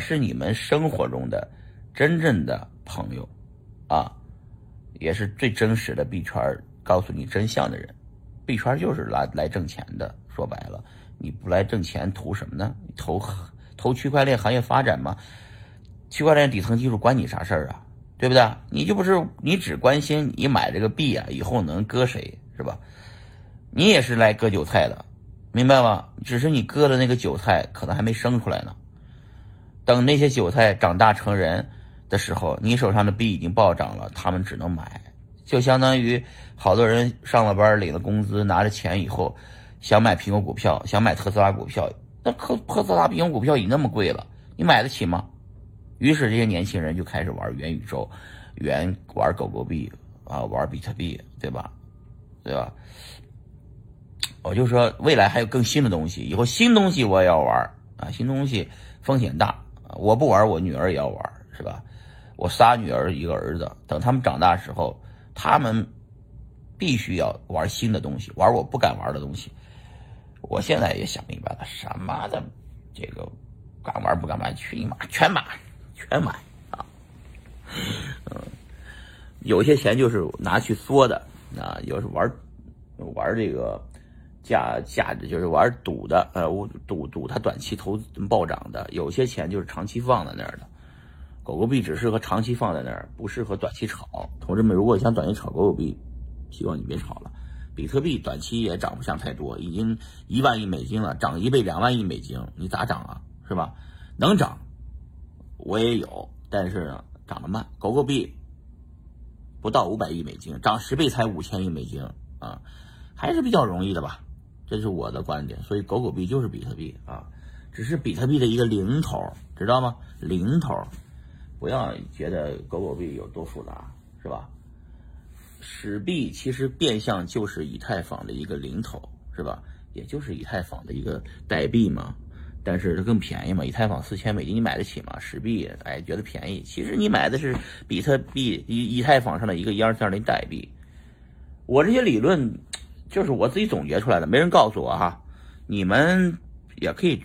是你们生活中的真正的朋友啊，也是最真实的币圈告诉你真相的人。币圈就是来来挣钱的，说白了，你不来挣钱图什么呢？投投区块链行业发展吗？区块链底层技术关你啥事儿啊？对不对？你就不是你只关心你买这个币啊，以后能割谁是吧？你也是来割韭菜的，明白吗？只是你割的那个韭菜可能还没生出来呢。等那些韭菜长大成人的时候，你手上的币已经暴涨了，他们只能买。就相当于好多人上了班领了工资拿着钱以后，想买苹果股票，想买特斯拉股票，那特特斯拉苹果股票已那么贵了，你买得起吗？于是这些年轻人就开始玩元宇宙，元玩狗狗币啊，玩比特币，对吧？对吧？我就说未来还有更新的东西，以后新东西我也要玩啊！新东西风险大我不玩，我女儿也要玩，是吧？我仨女儿一个儿子，等他们长大时候，他们必须要玩新的东西，玩我不敢玩的东西。我现在也想明白了，什么的这个敢玩不敢玩，去你妈，全买，全买啊！嗯，有些钱就是拿去缩的啊，有时玩玩这个。价价值就是玩赌的，呃，我赌赌它短期投资暴涨的，有些钱就是长期放在那儿的。狗狗币只适合长期放在那儿，不适合短期炒。同志们，如果想短期炒狗狗币，希望你别炒了。比特币短期也涨不上太多，已经一万亿美金了，涨一倍两万亿美金，你咋涨啊？是吧？能涨，我也有，但是呢，涨得慢。狗狗币不到五百亿美金，涨十倍才五千亿美金啊，还是比较容易的吧。这是我的观点，所以狗狗币就是比特币啊，只是比特币的一个零头，知道吗？零头，不要觉得狗狗币有多复杂，是吧？史币其实变相就是以太坊的一个零头，是吧？也就是以太坊的一个代币嘛，但是它更便宜嘛。以太坊四千美金你买得起吗？史币哎觉得便宜，其实你买的是比特币以以太坊上的一个一二三零代币。我这些理论。就是我自己总结出来的，没人告诉我哈。你们也可以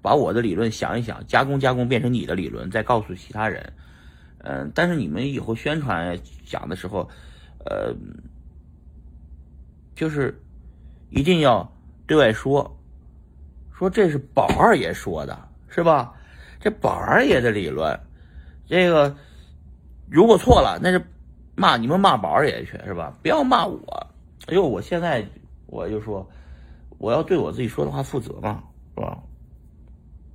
把我的理论想一想，加工加工变成你的理论，再告诉其他人。嗯，但是你们以后宣传讲的时候，呃，就是一定要对外说，说这是宝二爷说的，是吧？这宝二爷的理论，这个如果错了，那是骂你们骂宝二爷去，是吧？不要骂我。哎呦，我现在我就说，我要对我自己说的话负责嘛，是吧？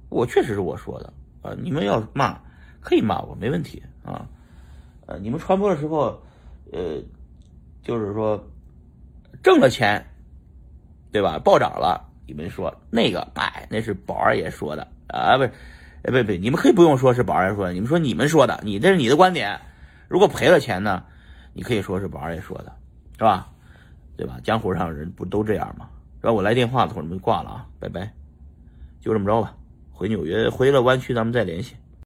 我确实是我说的啊，你们要骂可以骂我，没问题啊。呃，你们传播的时候，呃，就是说挣了钱，对吧？暴涨了，你们说那个，哎，那是宝二爷说的啊，不是，哎，不不，你们可以不用说是宝二爷说的，你们说你们说的，你这是你的观点。如果赔了钱呢，你可以说是宝二爷说的，是吧？对吧？江湖上人不都这样吗？然后？我来电话的时候，你们挂了啊，拜拜，就这么着吧。回纽约，回了湾区，咱们再联系。